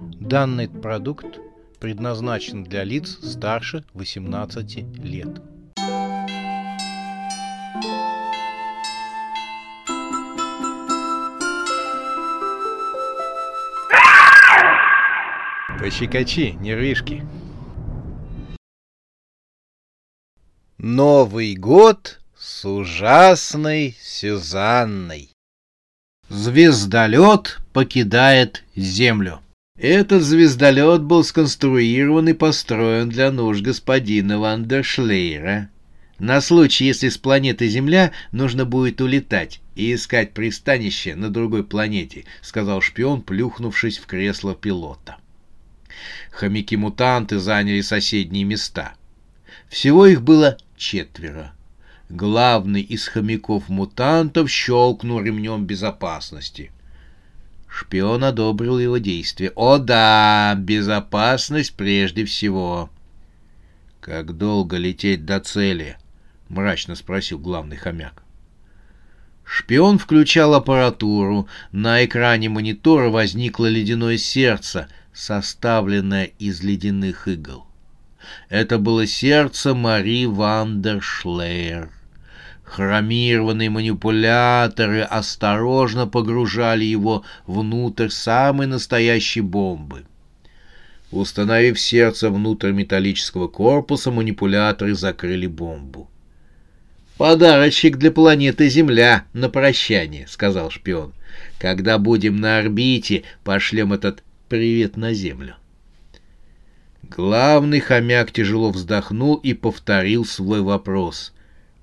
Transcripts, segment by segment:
Данный продукт предназначен для лиц старше 18 лет. Пощекочи, нервишки. Новый год с ужасной Сюзанной. Звездолет покидает Землю. Этот звездолет был сконструирован и построен для нужд господина Вандершлейра. На случай, если с планеты Земля нужно будет улетать и искать пристанище на другой планете, сказал шпион, плюхнувшись в кресло пилота. Хомяки-мутанты заняли соседние места. Всего их было четверо. Главный из хомяков-мутантов щелкнул ремнем безопасности. Шпион одобрил его действия. «О да, безопасность прежде всего!» «Как долго лететь до цели?» — мрачно спросил главный хомяк. Шпион включал аппаратуру. На экране монитора возникло ледяное сердце, составленное из ледяных игл. Это было сердце Мари Вандершлейер. Хромированные манипуляторы осторожно погружали его внутрь самой настоящей бомбы. Установив сердце внутрь металлического корпуса, манипуляторы закрыли бомбу. «Подарочек для планеты Земля на прощание», — сказал шпион. «Когда будем на орбите, пошлем этот привет на Землю». Главный хомяк тяжело вздохнул и повторил свой вопрос —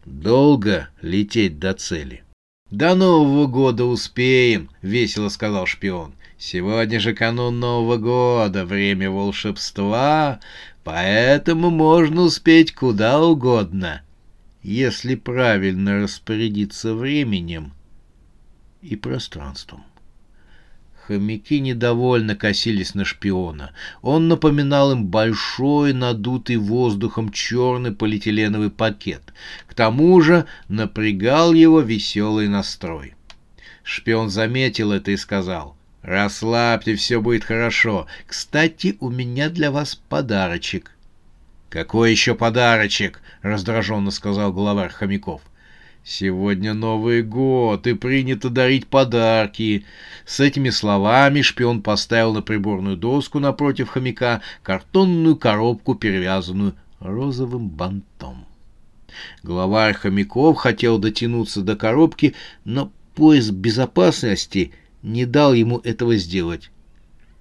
Долго лететь до цели. До Нового года успеем, весело сказал шпион. Сегодня же канун Нового года, время волшебства, поэтому можно успеть куда угодно, если правильно распорядиться временем и пространством. Хомяки недовольно косились на шпиона. Он напоминал им большой, надутый воздухом черный полиэтиленовый пакет. К тому же напрягал его веселый настрой. Шпион заметил это и сказал. «Расслабьте, все будет хорошо. Кстати, у меня для вас подарочек». «Какой еще подарочек?» — раздраженно сказал главарь хомяков. — Сегодня Новый год, и принято дарить подарки. С этими словами шпион поставил на приборную доску напротив хомяка картонную коробку, перевязанную розовым бантом. Главарь хомяков хотел дотянуться до коробки, но пояс безопасности не дал ему этого сделать.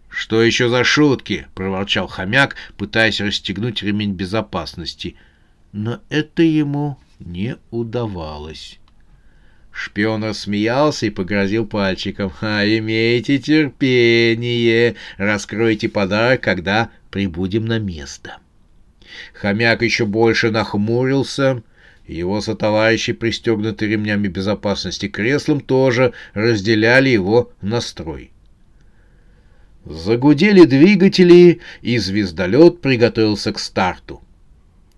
«Что еще за шутки?» — проворчал хомяк, пытаясь расстегнуть ремень безопасности. Но это ему не удавалось. Шпион рассмеялся и погрозил пальчиком. «А, имейте терпение! Раскройте подарок, когда прибудем на место!» Хомяк еще больше нахмурился. Его сотоварищи, пристегнутые ремнями безопасности креслом, тоже разделяли его настрой. Загудели двигатели, и звездолет приготовился к старту.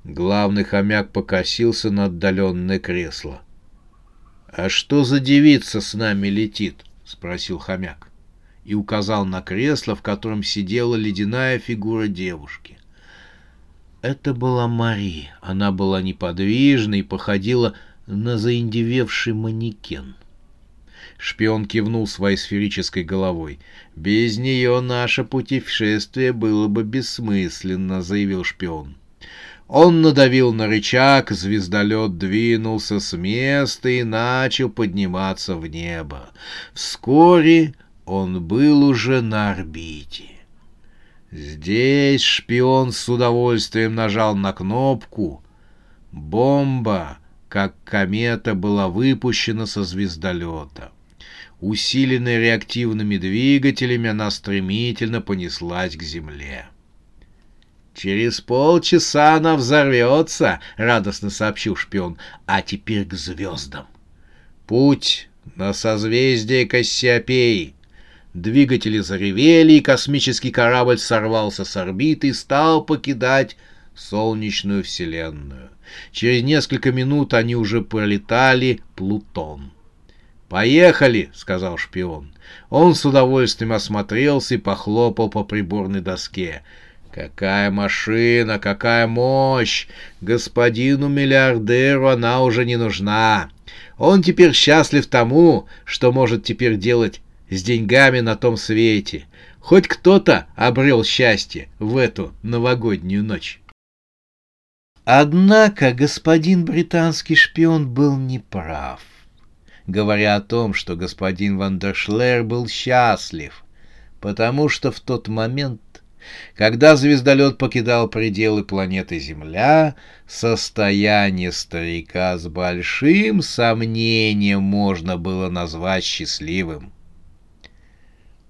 Главный хомяк покосился на отдаленное кресло. «А что за девица с нами летит?» — спросил хомяк. И указал на кресло, в котором сидела ледяная фигура девушки. Это была Мари. Она была неподвижна и походила на заиндевевший манекен. Шпион кивнул своей сферической головой. «Без нее наше путешествие было бы бессмысленно», — заявил шпион. Он надавил на рычаг, звездолет двинулся с места и начал подниматься в небо. Вскоре он был уже на орбите. Здесь шпион с удовольствием нажал на кнопку. Бомба, как комета, была выпущена со звездолета. Усиленная реактивными двигателями, она стремительно понеслась к Земле. «Через полчаса она взорвется», — радостно сообщил шпион. «А теперь к звездам». «Путь на созвездие Кассиопеи». Двигатели заревели, и космический корабль сорвался с орбиты и стал покидать солнечную вселенную. Через несколько минут они уже пролетали Плутон. «Поехали!» — сказал шпион. Он с удовольствием осмотрелся и похлопал по приборной доске. «Какая машина, какая мощь! Господину миллиардеру она уже не нужна. Он теперь счастлив тому, что может теперь делать с деньгами на том свете. Хоть кто-то обрел счастье в эту новогоднюю ночь». Однако господин британский шпион был неправ говоря о том, что господин Вандершлер был счастлив, потому что в тот момент, когда звездолет покидал пределы планеты Земля, состояние старика с большим сомнением можно было назвать счастливым.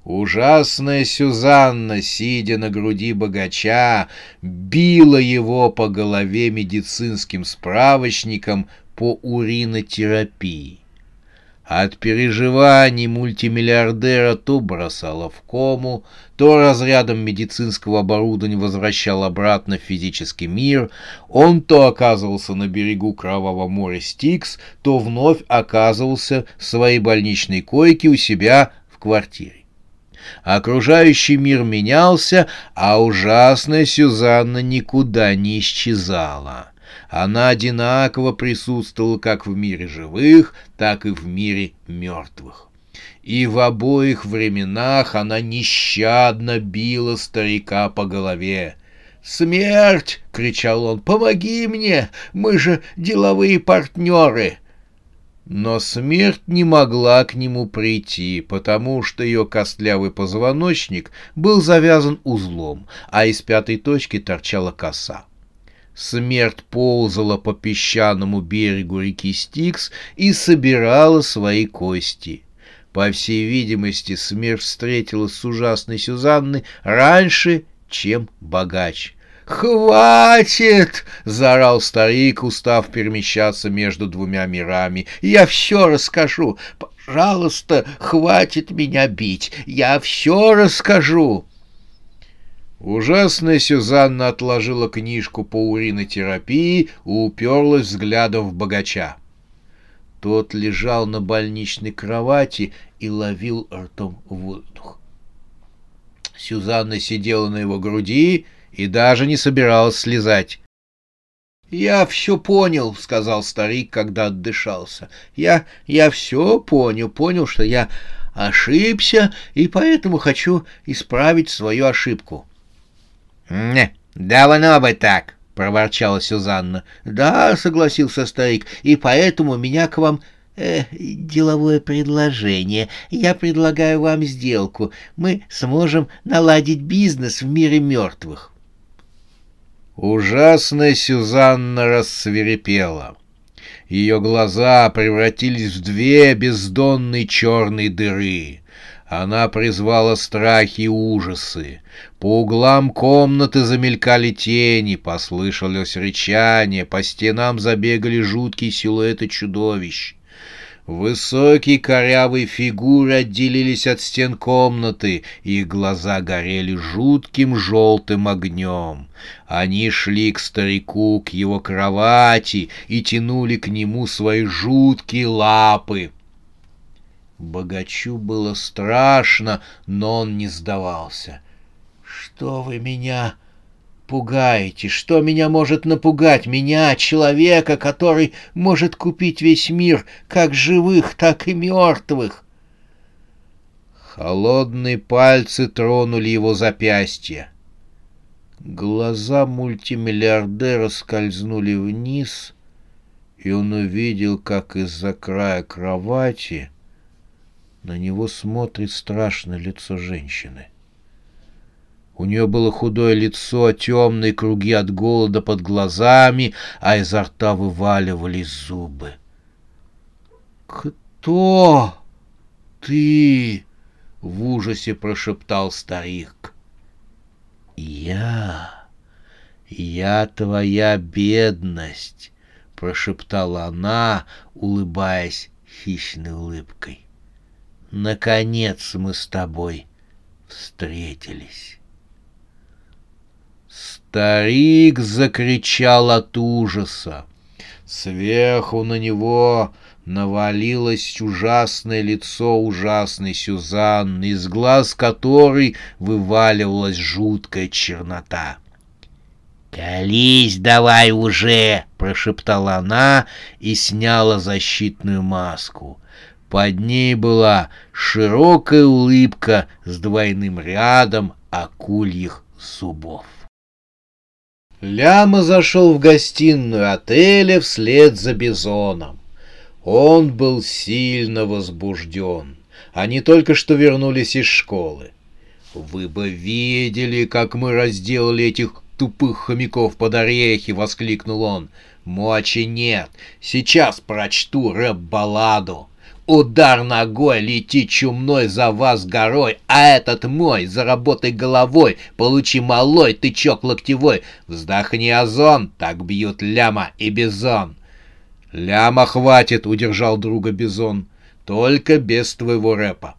Ужасная Сюзанна, сидя на груди богача, била его по голове медицинским справочником по уринотерапии. От переживаний мультимиллиардера то бросало в кому, то разрядом медицинского оборудования возвращал обратно в физический мир, он то оказывался на берегу Кровавого моря Стикс, то вновь оказывался в своей больничной койке у себя в квартире. Окружающий мир менялся, а ужасная Сюзанна никуда не исчезала. Она одинаково присутствовала как в мире живых, так и в мире мертвых. И в обоих временах она нещадно била старика по голове. «Смерть!» — кричал он. «Помоги мне! Мы же деловые партнеры!» Но смерть не могла к нему прийти, потому что ее костлявый позвоночник был завязан узлом, а из пятой точки торчала коса. Смерть ползала по песчаному берегу реки Стикс и собирала свои кости. По всей видимости, смерть встретилась с ужасной Сюзанной раньше, чем богач. «Хватит!» — заорал старик, устав перемещаться между двумя мирами. «Я все расскажу! Пожалуйста, хватит меня бить! Я все расскажу!» Ужасная Сюзанна отложила книжку по уринотерапии и уперлась взглядом в богача. Тот лежал на больничной кровати и ловил ртом воздух. Сюзанна сидела на его груди и даже не собиралась слезать. «Я все понял», — сказал старик, когда отдышался. «Я, я все понял, понял, что я ошибся, и поэтому хочу исправить свою ошибку. «Не, давно бы так», — проворчала Сюзанна. «Да», — согласился старик, — «и поэтому меня к вам э, деловое предложение. Я предлагаю вам сделку. Мы сможем наладить бизнес в мире мертвых». Ужасная Сюзанна рассверепела. Ее глаза превратились в две бездонные черные дыры. Она призвала страхи и ужасы. По углам комнаты замелькали тени, послышалось рычание, по стенам забегали жуткие силуэты чудовищ. Высокие корявые фигуры отделились от стен комнаты, их глаза горели жутким желтым огнем. Они шли к старику, к его кровати и тянули к нему свои жуткие лапы. Богачу было страшно, но он не сдавался. «Что вы меня пугаете? Что меня может напугать? Меня, человека, который может купить весь мир, как живых, так и мертвых?» Холодные пальцы тронули его запястье. Глаза мультимиллиардера скользнули вниз, и он увидел, как из-за края кровати — на него смотрит страшное лицо женщины. У нее было худое лицо, темные круги от голода под глазами, а изо рта вываливались зубы. «Кто ты?» — в ужасе прошептал старик. «Я, я твоя бедность», — прошептала она, улыбаясь хищной улыбкой. Наконец мы с тобой встретились. Старик закричал от ужаса. Сверху на него навалилось ужасное лицо ужасной Сюзанны, из глаз которой вываливалась жуткая чернота. «Колись давай уже!» — прошептала она и сняла защитную маску. Под ней была широкая улыбка с двойным рядом акульих зубов. Ляма зашел в гостиную отеля вслед за Бизоном. Он был сильно возбужден. Они только что вернулись из школы. «Вы бы видели, как мы разделали этих тупых хомяков под орехи!» — воскликнул он. «Мочи нет. Сейчас прочту рэп-балладу. Удар ногой, лети чумной за вас горой, а этот мой, заработай головой, получи малой, тычок локтевой, вздохни озон, так бьют ляма и бизон. Ляма хватит, удержал друга бизон, только без твоего рэпа.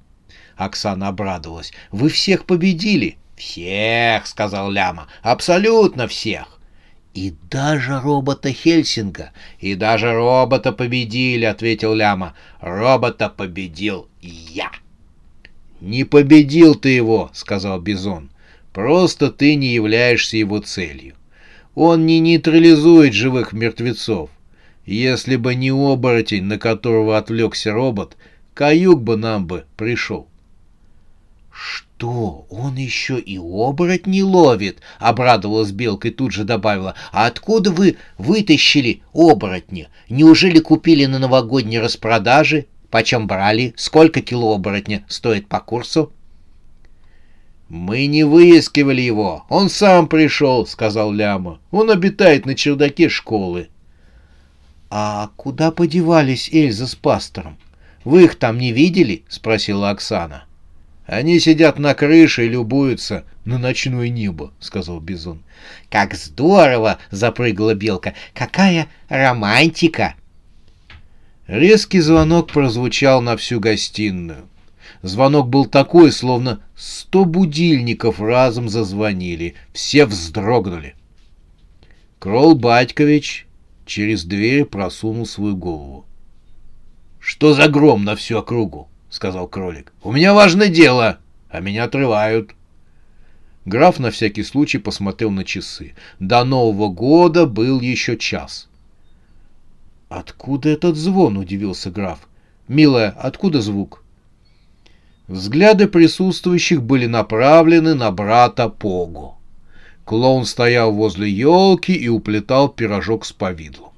Оксана обрадовалась. Вы всех победили? Всех, сказал Ляма, абсолютно всех. «И даже робота Хельсинга!» «И даже робота победили!» — ответил Ляма. «Робота победил я!» «Не победил ты его!» — сказал Бизон. «Просто ты не являешься его целью. Он не нейтрализует живых мертвецов. Если бы не оборотень, на которого отвлекся робот, каюк бы нам бы пришел». «Что, он еще и оборотни ловит?» — обрадовалась Белка и тут же добавила. «А откуда вы вытащили оборотня? Неужели купили на новогодней распродаже? Почем брали? Сколько кило оборотня стоит по курсу?» «Мы не выискивали его. Он сам пришел», — сказал Ляма. «Он обитает на чердаке школы». «А куда подевались Эльза с пастором? Вы их там не видели?» — спросила Оксана. Они сидят на крыше и любуются на ночное небо, — сказал Бизон. — Как здорово! — запрыгала Белка. — Какая романтика! Резкий звонок прозвучал на всю гостиную. Звонок был такой, словно сто будильников разом зазвонили. Все вздрогнули. Крол Батькович через дверь просунул свою голову. — Что за гром на всю округу? — сказал кролик. — У меня важное дело, а меня отрывают. Граф на всякий случай посмотрел на часы. До Нового года был еще час. — Откуда этот звон? — удивился граф. — Милая, откуда звук? Взгляды присутствующих были направлены на брата Погу. Клоун стоял возле елки и уплетал пирожок с повидлом.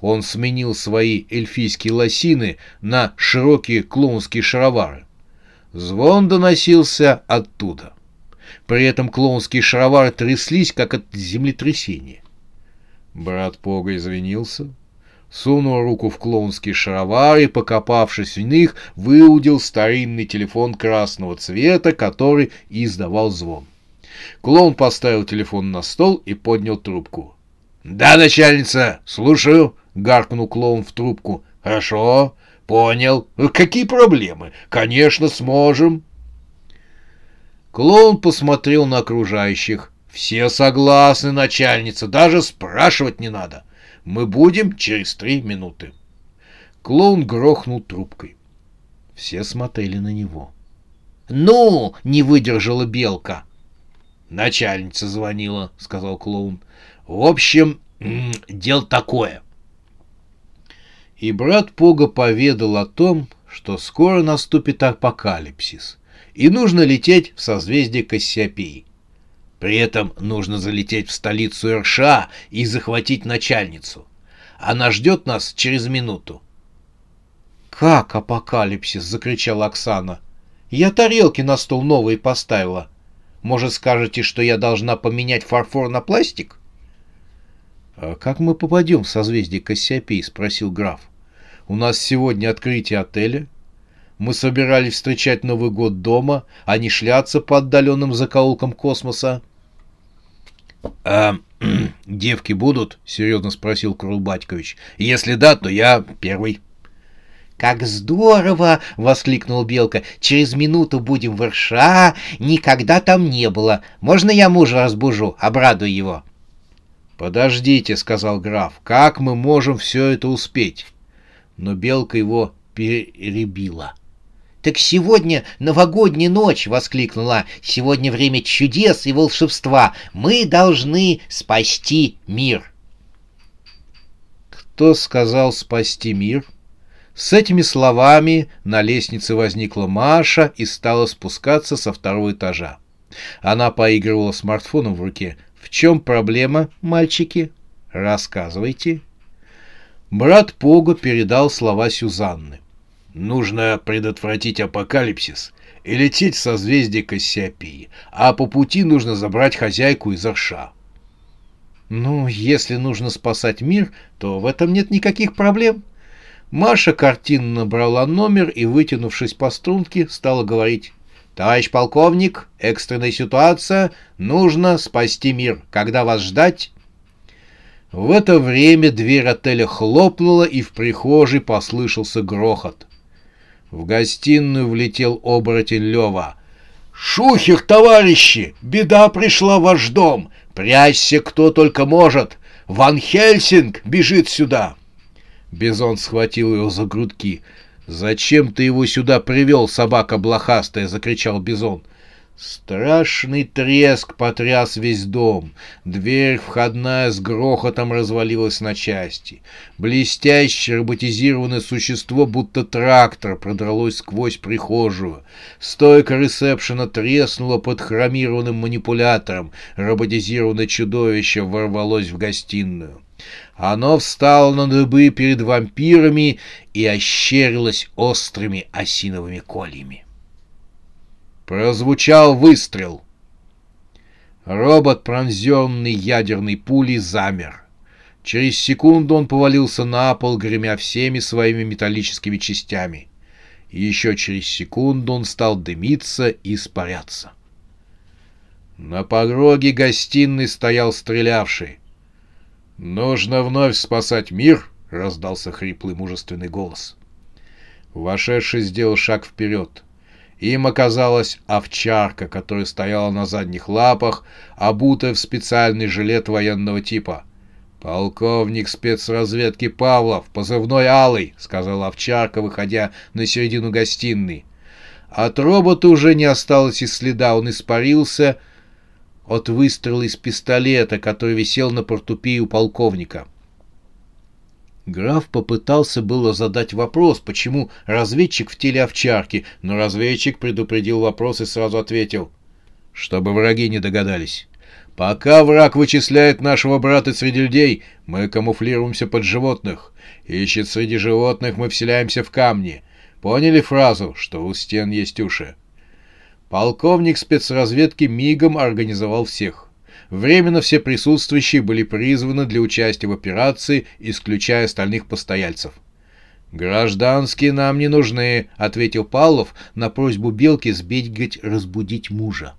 Он сменил свои эльфийские лосины на широкие клоунские шаровары. Звон доносился оттуда. При этом клоунские шаровары тряслись, как от землетрясения. Брат Пога извинился, сунул руку в клоунские шаровары покопавшись в них, выудил старинный телефон красного цвета, который издавал звон. Клоун поставил телефон на стол и поднял трубку. «Да, начальница, слушаю», — гаркнул клоун в трубку. «Хорошо, понял. Какие проблемы? Конечно, сможем». Клоун посмотрел на окружающих. «Все согласны, начальница, даже спрашивать не надо. Мы будем через три минуты». Клоун грохнул трубкой. Все смотрели на него. «Ну!» — не выдержала белка. «Начальница звонила», — сказал клоун. «В общем, дело такое. И брат Пога поведал о том, что скоро наступит апокалипсис, и нужно лететь в созвездие Кассиопеи. При этом нужно залететь в столицу РША и захватить начальницу. Она ждет нас через минуту. «Как апокалипсис?» — закричала Оксана. «Я тарелки на стол новые поставила. Может, скажете, что я должна поменять фарфор на пластик?» «А как мы попадем в созвездие Кассиопеи?» — спросил граф. У нас сегодня открытие отеля. Мы собирались встречать Новый год дома, а не шляться по отдаленным закоулкам космоса. — А девки будут? — серьезно спросил Крул Батькович. — Если да, то я первый. — Как здорово! — воскликнул Белка. — Через минуту будем в РША. Никогда там не было. Можно я мужа разбужу? Обрадую его. — Подождите, — сказал граф. — Как мы можем все это успеть? но белка его перебила. «Так сегодня новогодняя ночь!» — воскликнула. «Сегодня время чудес и волшебства. Мы должны спасти мир!» Кто сказал спасти мир? С этими словами на лестнице возникла Маша и стала спускаться со второго этажа. Она поигрывала смартфоном в руке. «В чем проблема, мальчики? Рассказывайте». Брат Пого передал слова Сюзанны. «Нужно предотвратить апокалипсис и лететь в созвездие Кассиопеи, а по пути нужно забрать хозяйку из Арша». «Ну, если нужно спасать мир, то в этом нет никаких проблем», Маша картинно набрала номер и, вытянувшись по струнке, стала говорить. «Товарищ полковник, экстренная ситуация, нужно спасти мир. Когда вас ждать?» В это время дверь отеля хлопнула, и в прихожей послышался грохот. В гостиную влетел оборотень Лева. «Шухер, товарищи! Беда пришла в ваш дом! Прячься кто только может! Ван Хельсинг бежит сюда!» Бизон схватил его за грудки. «Зачем ты его сюда привел, собака блохастая?» — закричал Бизон. Страшный треск потряс весь дом. Дверь входная с грохотом развалилась на части. Блестящее роботизированное существо, будто трактор, продралось сквозь прихожую. Стойка ресепшена треснула под хромированным манипулятором. Роботизированное чудовище ворвалось в гостиную. Оно встало на дыбы перед вампирами и ощерилось острыми осиновыми кольями. Прозвучал выстрел. Робот, пронзенный ядерной пулей, замер. Через секунду он повалился на пол, гремя всеми своими металлическими частями. Еще через секунду он стал дымиться и испаряться. На пороге гостиной стоял стрелявший. «Нужно вновь спасать мир!» — раздался хриплый мужественный голос. Вошедший сделал шаг вперед. Им оказалась овчарка, которая стояла на задних лапах, обутая в специальный жилет военного типа. «Полковник спецразведки Павлов, позывной Алый», — сказала овчарка, выходя на середину гостиной. От робота уже не осталось и следа, он испарился — от выстрела из пистолета, который висел на портупее у полковника. Граф попытался было задать вопрос, почему разведчик в теле овчарки, но разведчик предупредил вопрос и сразу ответил, чтобы враги не догадались. Пока враг вычисляет нашего брата среди людей, мы камуфлируемся под животных. Ищет среди животных, мы вселяемся в камни. Поняли фразу, что у стен есть уши? Полковник спецразведки мигом организовал всех. Временно все присутствующие были призваны для участия в операции, исключая остальных постояльцев. «Гражданские нам не нужны», — ответил Павлов на просьбу Белки сбегать разбудить мужа.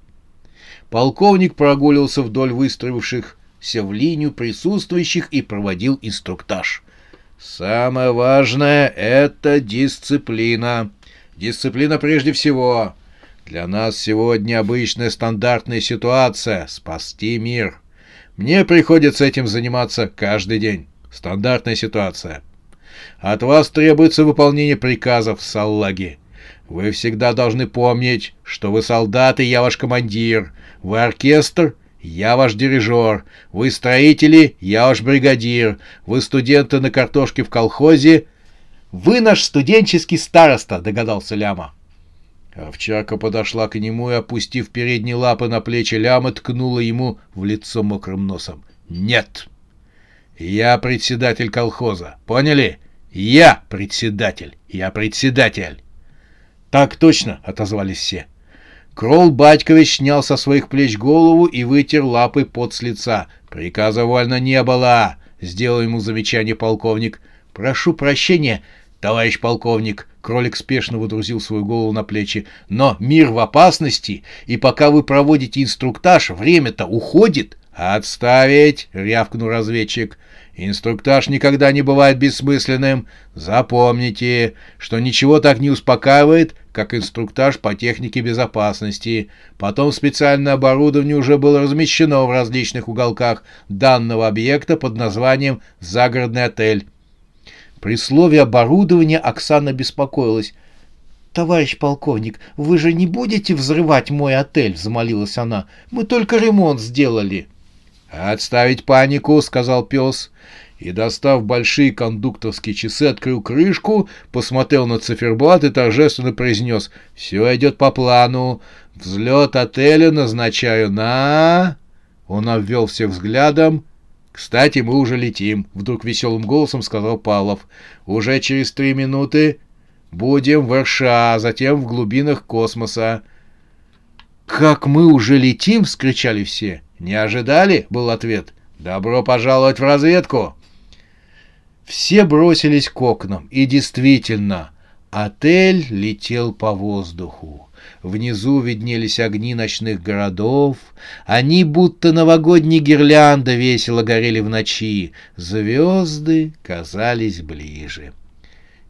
Полковник прогуливался вдоль выстроившихся в линию присутствующих и проводил инструктаж. «Самое важное — это дисциплина. Дисциплина прежде всего. Для нас сегодня обычная стандартная ситуация — спасти мир. Мне приходится этим заниматься каждый день. Стандартная ситуация. От вас требуется выполнение приказов, саллаги. Вы всегда должны помнить, что вы солдаты, я ваш командир. Вы оркестр, я ваш дирижер. Вы строители, я ваш бригадир. Вы студенты на картошке в колхозе. Вы наш студенческий староста, догадался Ляма. Овчарка подошла к нему и, опустив передние лапы на плечи ляма, ткнула ему в лицо мокрым носом. «Нет! Я председатель колхоза. Поняли? Я председатель. Я председатель!» «Так точно!» — отозвались все. Кролл Батькович снял со своих плеч голову и вытер лапы под с лица. «Приказа вольно не было!» — сделал ему замечание полковник. «Прошу прощения, товарищ полковник!» Кролик спешно водрузил свою голову на плечи. «Но мир в опасности, и пока вы проводите инструктаж, время-то уходит». «Отставить!» — рявкнул разведчик. «Инструктаж никогда не бывает бессмысленным. Запомните, что ничего так не успокаивает, как инструктаж по технике безопасности. Потом специальное оборудование уже было размещено в различных уголках данного объекта под названием «Загородный отель». При слове оборудования Оксана беспокоилась. «Товарищ полковник, вы же не будете взрывать мой отель?» — взмолилась она. «Мы только ремонт сделали». «Отставить панику», — сказал пес. И, достав большие кондукторские часы, открыл крышку, посмотрел на циферблат и торжественно произнес «Все идет по плану. Взлет отеля назначаю на...» Он обвел всех взглядом. «Кстати, мы уже летим», — вдруг веселым голосом сказал Павлов. «Уже через три минуты будем в РША, затем в глубинах космоса». «Как мы уже летим?» — вскричали все. «Не ожидали?» — был ответ. «Добро пожаловать в разведку!» Все бросились к окнам, и действительно, отель летел по воздуху. Внизу виднелись огни ночных городов. Они, будто новогодние гирлянды, весело горели в ночи. Звезды казались ближе.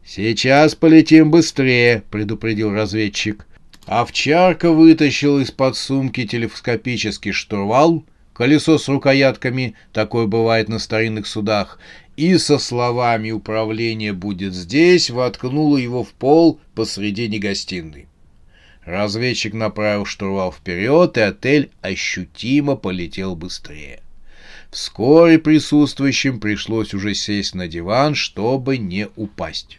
«Сейчас полетим быстрее», — предупредил разведчик. Овчарка вытащил из-под сумки телескопический штурвал, колесо с рукоятками, такое бывает на старинных судах, и со словами «Управление будет здесь» воткнула его в пол посредине гостиной. Разведчик направил штурвал вперед, и отель ощутимо полетел быстрее. Вскоре присутствующим пришлось уже сесть на диван, чтобы не упасть.